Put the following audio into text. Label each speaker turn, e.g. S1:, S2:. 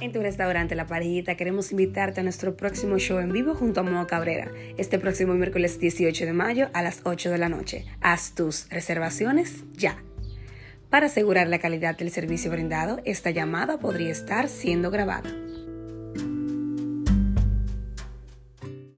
S1: En tu restaurante La Parejita queremos invitarte a nuestro próximo show en vivo junto a Moa Cabrera, este próximo miércoles 18 de mayo a las 8 de la noche. Haz tus reservaciones ya. Para asegurar la calidad del servicio brindado, esta llamada podría estar siendo grabada.